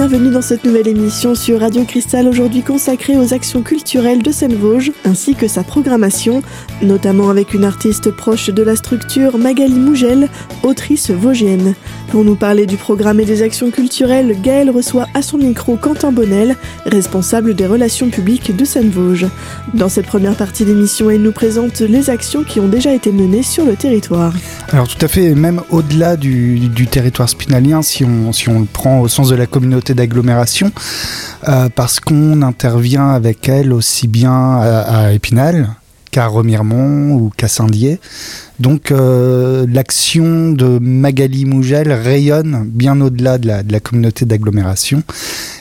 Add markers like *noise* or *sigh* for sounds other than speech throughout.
bienvenue dans cette nouvelle émission sur Radio Cristal, aujourd'hui consacrée aux actions culturelles de Seine-Vosges, ainsi que sa programmation, notamment avec une artiste proche de la structure, Magali Mougel, autrice vosgienne. Pour nous parler du programme et des actions culturelles, Gaëlle reçoit à son micro Quentin Bonnel, responsable des relations publiques de Seine-Vosges. Dans cette première partie d'émission, elle nous présente les actions qui ont déjà été menées sur le territoire. Alors tout à fait, même au-delà du, territoire spinalien, si on, le prend au sens de la communauté d'agglomération, euh, parce qu'on intervient avec elle aussi bien à Épinal qu'à Remiremont ou qu'à Saint-Dié. Donc euh, l'action de Magali Mougel rayonne bien au-delà de la, communauté d'agglomération.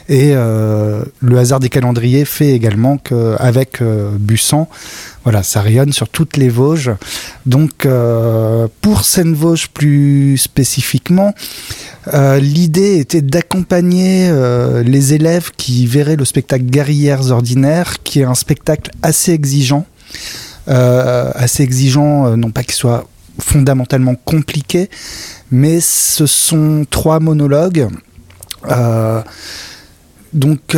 Et euh, le hasard des calendriers fait également qu'avec euh, Bussan, voilà, ça rayonne sur toutes les Vosges. Donc euh, pour Seine-Vosges plus spécifiquement, l'idée était d'accompagner les élèves qui verraient le spectacle Guerrières ordinaires, qui est un spectacle assez exigeant. Euh, assez exigeant, euh, non pas qu'il soit fondamentalement compliqué, mais ce sont trois monologues. Euh, donc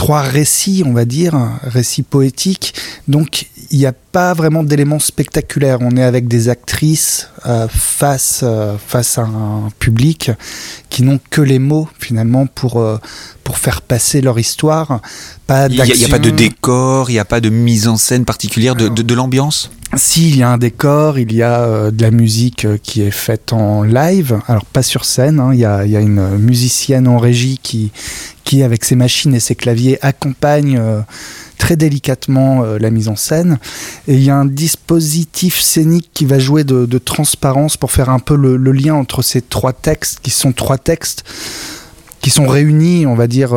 trois récits, on va dire, récits poétiques. Donc il n'y a pas vraiment d'éléments spectaculaires. On est avec des actrices euh, face, euh, face à un public qui n'ont que les mots finalement pour, euh, pour faire passer leur histoire. Pas il n'y a, a, pas de décor, il n'y a pas de mise en scène particulière, de, de, de l'ambiance? Si, il y a un décor, il y a euh, de la musique euh, qui est faite en live, alors pas sur scène, hein, il, y a, une musicienne en régie qui, qui avec ses machines et ses claviers, accompagne euh, très délicatement la mise en scène. Et il y a un dispositif scénique qui va jouer de, transparence pour faire un peu le, lien entre ces trois textes, qui sont trois textes qui sont réunis, on va dire,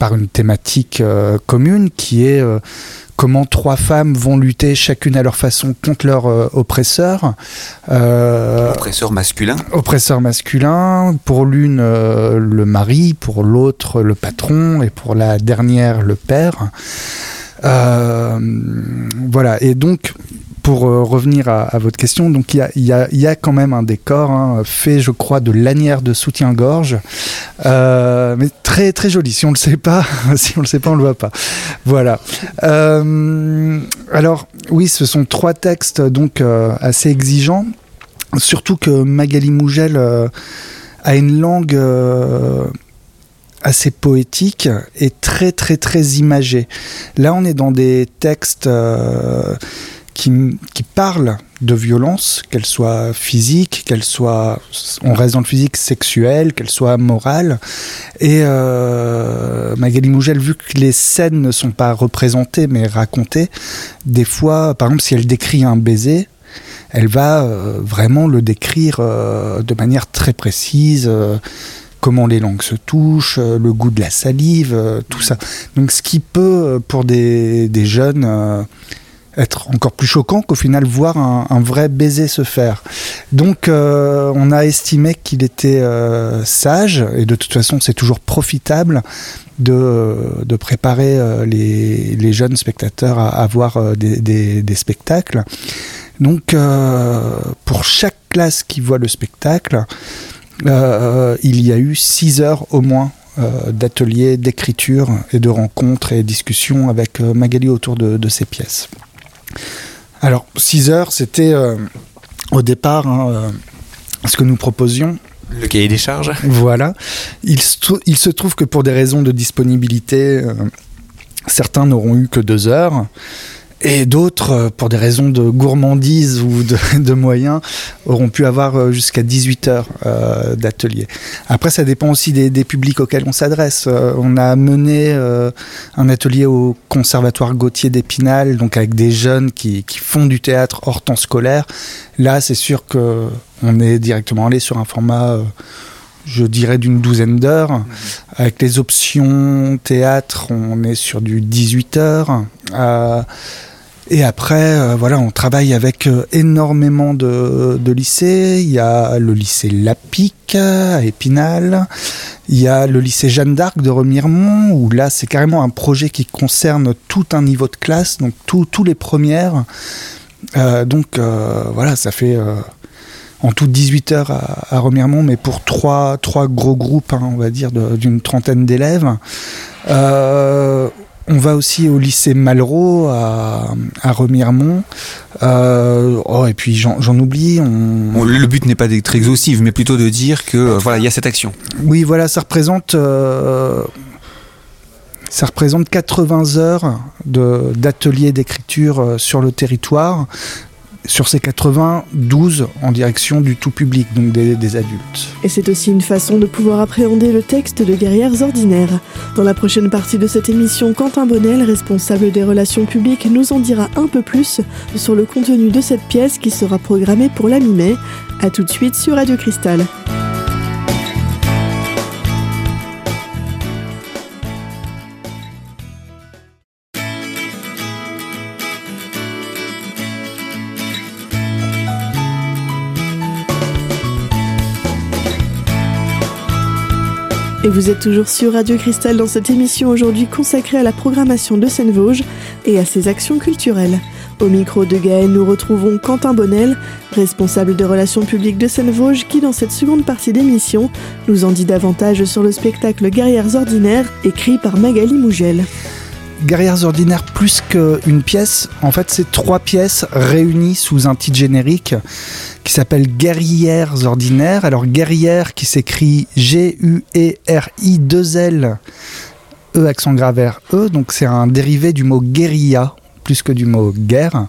par une thématique commune qui est comment trois femmes vont lutter chacune à leur façon contre leur euh, oppresseur. Euh, oppresseur masculin Oppresseur masculin. Pour l'une, euh, le mari, pour l'autre, le patron, et pour la dernière, le père. Euh, voilà, et donc pour euh, revenir à, votre question, donc il y a, quand même un décor hein, fait, je crois, de lanières de soutien-gorge, euh, mais très très joli. Si on le sait pas, *laughs* si on le sait pas, on le voit pas. Voilà. Euh, alors oui, ce sont trois textes donc assez exigeants, surtout que Magali Mougel a une langue assez poétique et très très très imagée. Là, on est dans des textes qui, qui parlent de violence, qu'elle soit physique, qu'elle soit, on reste dans le physique, sexuelle, qu'elle soit morale. Et euh, Magali Mougel, vu que les scènes ne sont pas représentées mais racontées, des fois, par exemple, si elle décrit un baiser, elle va euh, vraiment le décrire euh, de manière très précise. Euh, comment les langues se touchent, le goût de la salive, tout ça. Donc ce qui peut, pour des, des jeunes, être encore plus choquant qu'au final voir un, vrai baiser se faire. Donc euh, on a estimé qu'il était euh, sage, et de toute façon c'est toujours profitable, de, préparer euh, les, jeunes spectateurs à, voir des, spectacles. Donc pour chaque classe qui voit le spectacle, il y a eu six heures au moins d'ateliers, d'écriture et de rencontres et discussions avec Magali autour de, de, ces pièces. Alors, six heures, c'était euh, au départ hein, ce que nous proposions. Le cahier des charges Voilà. Il, il, se trouve que pour des raisons de disponibilité, certains n'auront eu que deux heures. Et d'autres, euh, pour des raisons de gourmandise ou de, *laughs* de moyens, auront pu avoir euh, jusqu'à 18 heures euh, d'atelier. Après, ça dépend aussi des, des publics auxquels on s'adresse. Euh, on a mené euh, un atelier au Conservatoire Gauthier d'Épinal, donc avec des jeunes qui, qui, font du théâtre hors temps scolaire. Là, c'est sûr que on est directement allé sur un format je dirais d'une douzaine d'heures. Mmh. Avec les options théâtre, on est sur du 18 heures. Euh, et après, euh, voilà, on travaille avec euh, énormément de, lycées. Il y a le lycée Lapic à Épinal. Il y a le lycée Jeanne d'Arc de Remiremont, où là, c'est carrément un projet qui concerne tout un niveau de classe, donc tous les premières. Euh, donc voilà, ça fait en tout 18 heures à, Remiremont, mais pour trois, trois gros groupes, hein, on va dire, d'une trentaine d'élèves. On va aussi au lycée Malraux à, Remiremont. Euh, oh, et puis j'en oublie. le but n'est pas d'être exhaustif, mais plutôt de dire que euh, voilà, il y a cette action. Oui, voilà, ça représente. Euh, ça représente 80 heures d'ateliers d'écriture sur le territoire, sur ces 80, 12 en direction du tout public, donc des, adultes. Et c'est aussi une façon de pouvoir appréhender le texte de Guerrières ordinaires. Dans la prochaine partie de cette émission, Quentin Bonnel, responsable des relations publiques, nous en dira un peu plus sur le contenu de cette pièce qui sera programmée pour la mi-mai. A tout de suite sur Radio Cristal. Et vous êtes toujours sur Radio Cristal dans cette émission aujourd'hui consacrée à la programmation de Seine-Vosges et à ses actions culturelles. Au micro de Gaël, nous retrouvons Quentin Bonnel, responsable de relations publiques de Seine-Vosges, qui dans cette seconde partie d'émission nous en dit davantage sur le spectacle Guerrières ordinaires, écrit par Magali Mougel. Guerrières ordinaires plus qu'une pièce, en fait c'est trois pièces réunies sous un titre générique qui s'appelle Guerrières ordinaires. Alors guerrière qui s'écrit G-U-E-R-I-2-L, E accent grave E, donc c'est un dérivé du mot guérilla plus que du mot guerre.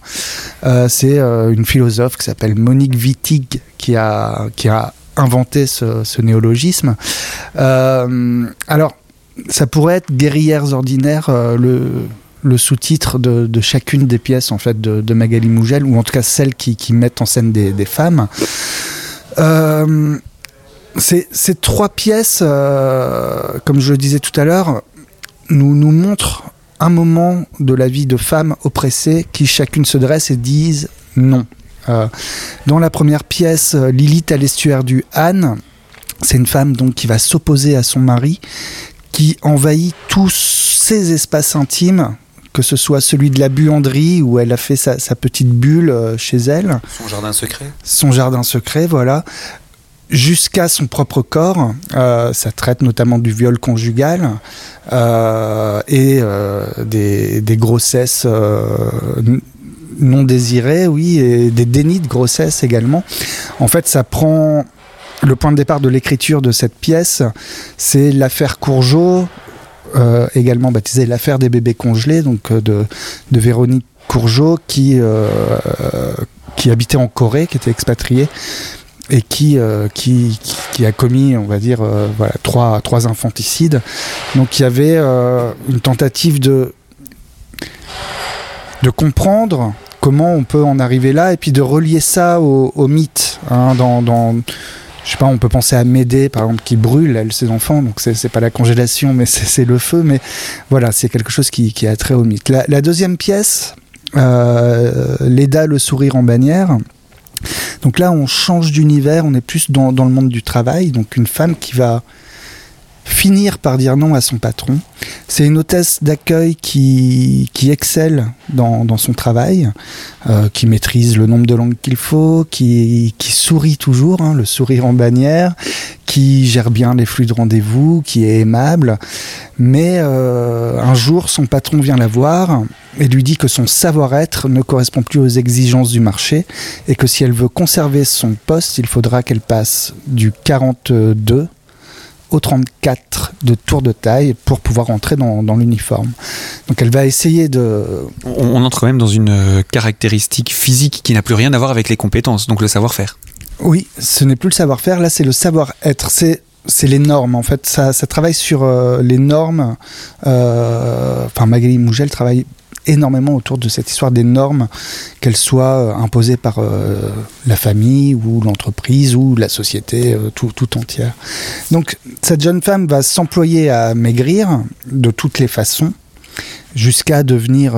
Euh, c'est euh, une philosophe qui s'appelle Monique Wittig qui a, qui a inventé ce, néologisme. Euh, alors, ça pourrait être guerrières ordinaires, le, le sous-titre de, chacune des pièces en fait de, Magali Mougel, ou en tout cas celles qui, mettent en scène des, femmes. Euh, ces, trois pièces, euh, comme je le disais tout à l'heure, nous, montrent un moment de la vie de femmes oppressées qui chacune se dressent et disent non. Euh, dans la première pièce, Lilith à l'estuaire du Han, c'est une femme donc qui va s'opposer à son mari, qui envahit tous ses espaces intimes que ce soit celui de la buanderie où elle a fait sa, petite bulle euh, chez elle. Son jardin secret. Son jardin secret, voilà. Jusqu'à son propre corps. Euh, ça traite notamment du viol conjugal euh, et des, grossesses non désirées, oui, et des dénis de grossesse également. En fait, ça prend le point de départ de l'écriture de cette pièce, c'est l'affaire Courgeot, euh, également baptisé L'affaire des bébés congelés, donc euh, de, de Véronique Courgeot, qui, euh, qui habitait en Corée, qui était expatriée et qui, qui, a commis, on va dire, voilà, trois, trois infanticides. Donc il y avait une tentative de, de comprendre comment on peut en arriver là et puis de relier ça au, au mythe. Hein, dans, dans, je sais pas, on peut penser à Médée, par exemple, qui brûle, elle, ses enfants, donc c'est pas la congélation, mais c'est le feu, mais voilà, c'est quelque chose qui, qui, a trait au mythe. La, deuxième pièce, euh, Léda, le sourire en bannière, donc là, on change d'univers, on est plus dans, le monde du travail, donc une femme qui va finir par dire non à son patron. C'est une hôtesse d'accueil qui, qui excelle dans, dans son travail, euh, qui maîtrise le nombre de langues qu'il faut, qui, qui sourit toujours, hein, le sourire en bannière, qui gère bien les flux de rendez-vous, qui est aimable. Mais euh, un jour, son patron vient la voir et lui dit que son savoir-être ne correspond plus aux exigences du marché et que si elle veut conserver son poste, il faudra qu'elle passe du 42 au 34 de tour de taille pour pouvoir entrer dans, l'uniforme. Donc elle va essayer de... On, entre même dans une euh, caractéristique physique qui n'a plus rien à voir avec les compétences, donc le savoir-faire. Oui, ce n'est plus le savoir-faire, là c'est le savoir-être. C'est c'est les normes en fait ça, ça travaille sur euh, les normes euh, enfin Magali Mougel travaille énormément autour de cette histoire des normes, qu'elles soient euh, imposées par euh, la famille ou l'entreprise ou la société euh, tout, entière. Donc cette jeune femme va s'employer à maigrir de toutes les façons jusqu'à devenir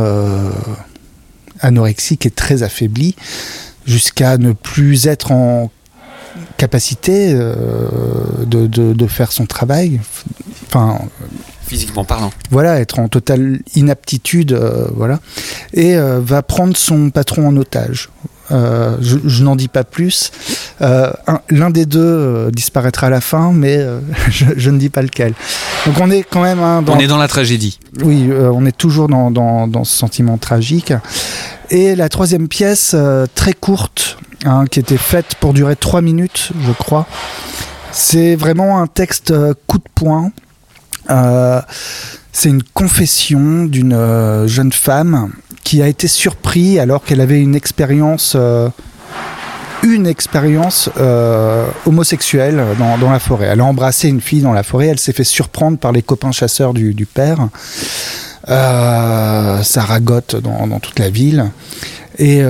anorexique et très affaiblie, jusqu'à ne plus être en capacité de, faire son travail. Enfin, physiquement parlant. Voilà, être en totale inaptitude, euh, voilà, et euh, va prendre son patron en otage. Euh, je, n'en dis pas plus. L'un des deux disparaîtra à la fin, mais *laughs* je, ne dis pas lequel. Donc on est quand même hein, dans... On est dans la tragédie. Oui, on est toujours dans, dans, ce sentiment tragique. Et la troisième pièce, très courte, hein, qui était faite pour durer trois minutes, je crois. C'est vraiment un texte coup de poing. C'est une confession d'une jeune femme qui a été surpris alors qu'elle avait une expérience euh, une expérience euh, homosexuelle dans, la forêt. Elle a embrassé une fille dans la forêt, elle s'est fait surprendre par les copains chasseurs du, père. Euh, ça ragote dans, toute la ville. Et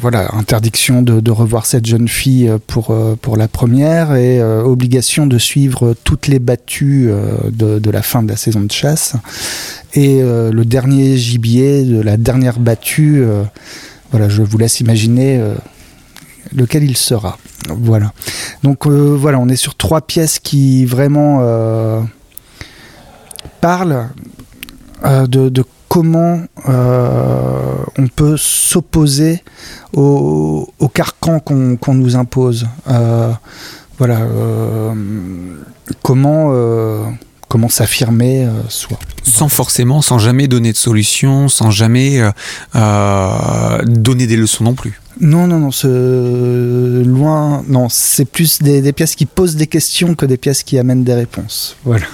voilà, interdiction de, revoir cette jeune fille pour, pour la première et obligation de suivre toutes les battues de, la fin de la saison de chasse. Et euh, le dernier gibier de la dernière battue, euh, voilà, je vous laisse imaginer euh, lequel il sera. Voilà. Donc voilà, on est sur trois pièces qui vraiment parlent de, comment on peut s'opposer au, carcan qu'on nous impose. voilà. comment comment s'affirmer euh, soi. Sans forcément, sans jamais donner de solution, sans jamais euh, euh, donner des leçons non plus. Non, non, non, ce... loin, non, c'est plus des, pièces qui posent des questions que des pièces qui amènent des réponses. Voilà.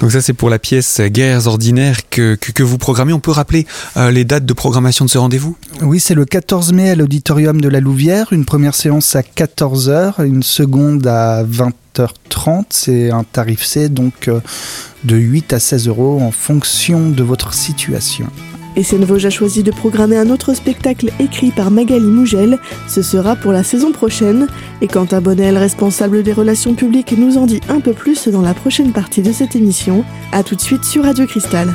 Donc ça c'est pour la pièce Guerres ordinaires que, que, vous programmez. On peut rappeler les dates de programmation de ce rendez-vous? Oui, c'est le 14 mai à l'auditorium de la Louvière, une première séance à 14h, une seconde à 20 30 C'est un tarif C, donc euh, de 8 à 16 euros en fonction de votre situation. Et Vosges a choisi de programmer un autre spectacle écrit par Magali Mougel. Ce sera pour la saison prochaine. Et Quentin Bonnel, responsable des relations publiques, nous en dit un peu plus dans la prochaine partie de cette émission. A tout de suite sur Radio Cristal.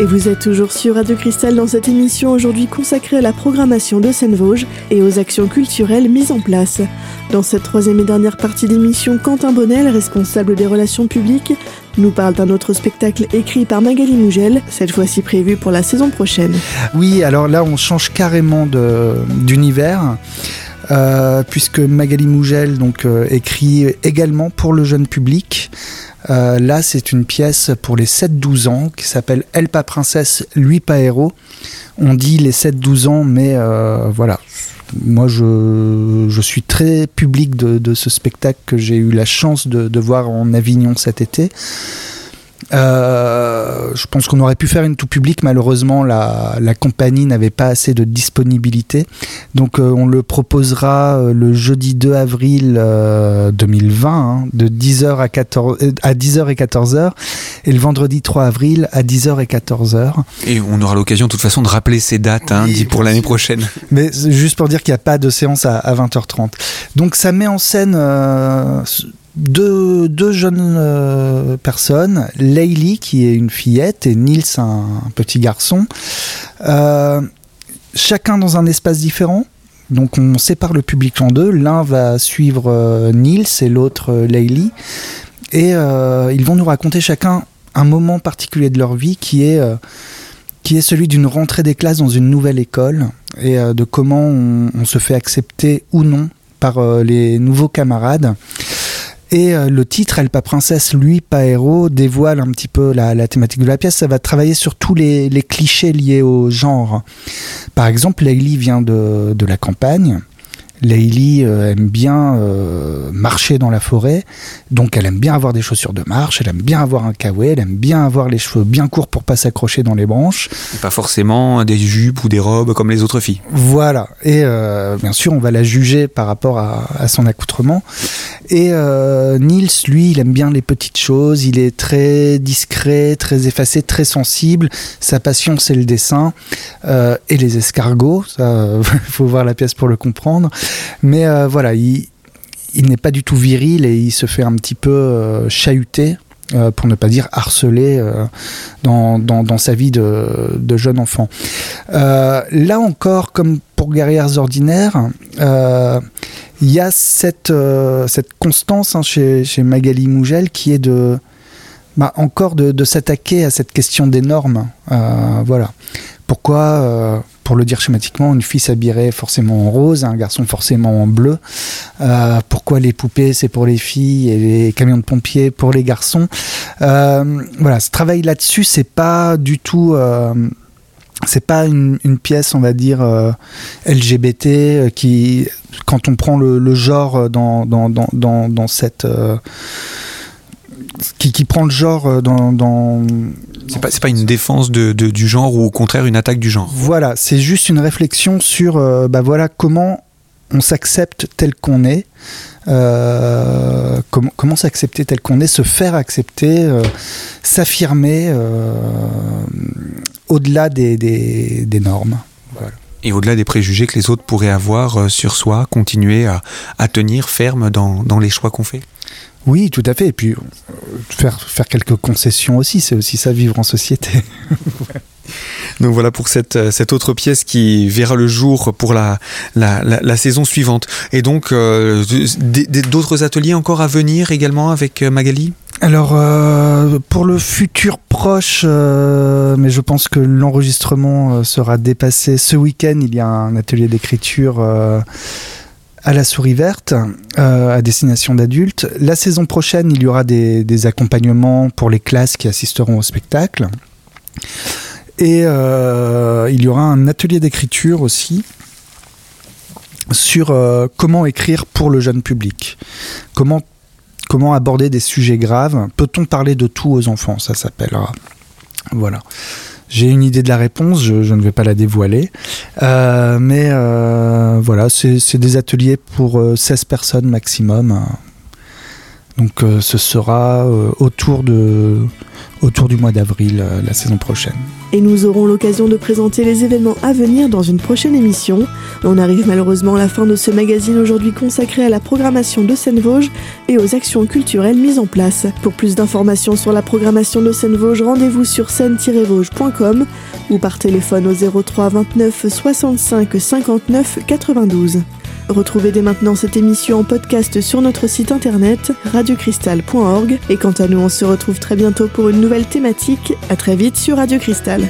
Et vous êtes toujours sur Radio Cristal dans cette émission aujourd'hui consacrée à la programmation de Seine-Vosges et aux actions culturelles mises en place. Dans cette troisième et dernière partie d'émission, Quentin Bonnel, responsable des relations publiques, nous parle d'un autre spectacle écrit par Magali Mougel, cette fois-ci prévu pour la saison prochaine. Oui, alors là on change carrément d'univers. Euh, puisque Magali Mougel donc euh, écrit également pour le jeune public euh, là, c'est une pièce pour les 7-12 ans qui s'appelle Elle pas princesse, lui pas héros. On dit les 7-12 ans, mais euh, voilà. Moi, je, suis très public de, ce spectacle que j'ai eu la chance de, voir en Avignon cet été. Euh, je pense qu'on aurait pu faire une tout public. Malheureusement, la, compagnie n'avait pas assez de disponibilité. Donc, euh, on le proposera euh, le jeudi 2 avril 2020, hein, de 10h à, 14, à 10h et 14h, et le vendredi 3 avril à 10h et 14h. Et on aura l'occasion, de toute façon, de rappeler ces dates hein, pour l'année prochaine. Mais juste pour dire qu'il n'y a pas de séance à, à, 20h30. Donc, ça met en scène deux, deux jeunes euh, personnes, Leili qui est une fillette et Nils un, petit garçon, euh, chacun dans un espace différent. Donc on sépare le public en deux. L'un va suivre euh, Nils et l'autre Leili. Et ils vont nous raconter chacun un moment particulier de leur vie qui est, qui est celui d'une rentrée des classes dans une nouvelle école et de comment on, se fait accepter ou non par les nouveaux camarades. Et euh, le titre, Elle pas princesse, lui pas héros, dévoile un petit peu la, thématique de la pièce. Ça va travailler sur tous les, clichés liés au genre. Par exemple, Leili vient de, de la campagne. Leili euh, aime bien euh, marcher dans la forêt, donc elle aime bien avoir des chaussures de marche, elle aime bien avoir un kawaii, elle aime bien avoir les cheveux bien courts pour pas s'accrocher dans les branches. pas forcément des jupes ou des robes comme les autres filles. Voilà, et euh, bien sûr on va la juger par rapport à, à son accoutrement. Et Nils, lui, il aime bien les petites choses, il est très discret, très effacé, très sensible. Sa passion c'est le dessin et les escargots, il *laughs* faut voir la pièce pour le comprendre. Mais euh, voilà, il, n'est pas du tout viril et il se fait un petit peu euh, chahuter pour ne pas dire harcelé dans, sa vie de, de jeune enfant. là encore, comme pour Guerrières Ordinaires, il y a cette, cette constance hein, chez, Magali Mougel qui est de bah, encore de, s'attaquer à cette question des normes. Euh, voilà. Pourquoi, euh, pour le dire schématiquement, une fille s'habillerait forcément en rose, un garçon forcément en bleu? Euh, Pourquoi les poupées c'est pour les filles et les camions de pompiers pour les garçons? Voilà, ce travail là-dessus, c'est pas du tout c'est pas une, pièce, on va dire, LGBT qui, quand on prend le, genre dans, dans, dans, dans cette, qui, prend le genre euh, dans. C'est pas, pas une défense de, du genre ou au contraire une attaque du genre. Voilà, c'est juste une réflexion sur euh, bah voilà, comment on s'accepte tel qu'on est. Euh, comment s'accepter tel qu'on est, se faire accepter, s'affirmer au-delà des, des, des, normes. Voilà. Et au-delà des préjugés que les autres pourraient avoir sur soi, continuer à, à tenir ferme dans, dans les choix qu'on fait? Oui, tout à fait. Et puis euh, faire, faire quelques concessions aussi, c'est aussi ça vivre en société. *laughs* Donc voilà pour cette, euh, cette autre pièce qui verra le jour pour la, la, la, saison suivante. Et donc euh, d'autres ateliers encore à venir également avec Magali? Alors pour le futur proche, mais je pense que l'enregistrement sera dépassé. Ce week-end, il y a un atelier d'écriture à la souris verte, euh, à destination d'adultes. La saison prochaine, il y aura des, accompagnements pour les classes qui assisteront au spectacle. Et euh, il y aura un atelier d'écriture aussi sur euh, comment écrire pour le jeune public. Comment, comment aborder des sujets graves? Peut-on parler de tout aux enfants? Ça s'appellera. Voilà. J'ai une idée de la réponse, je, ne vais pas la dévoiler. Euh, mais euh, voilà, c'est des ateliers pour 16 euh, personnes maximum. Donc ce sera autour de autour du mois d'avril euh, la saison prochaine. Et nous aurons l'occasion de présenter les événements à venir dans une prochaine émission. On arrive malheureusement à la fin de ce magazine aujourd'hui consacré à la programmation de Seine-Vosges et aux actions culturelles mises en place. Pour plus d'informations sur la programmation de Seine-Vosges, rendez-vous sur seine-vosges.com ou par téléphone au 03 29 65 59 92. Retrouvez dès maintenant cette émission en podcast sur notre site internet radiocristal.org et quant à nous on se retrouve très bientôt pour une nouvelle thématique. À très vite sur Radio Cristal.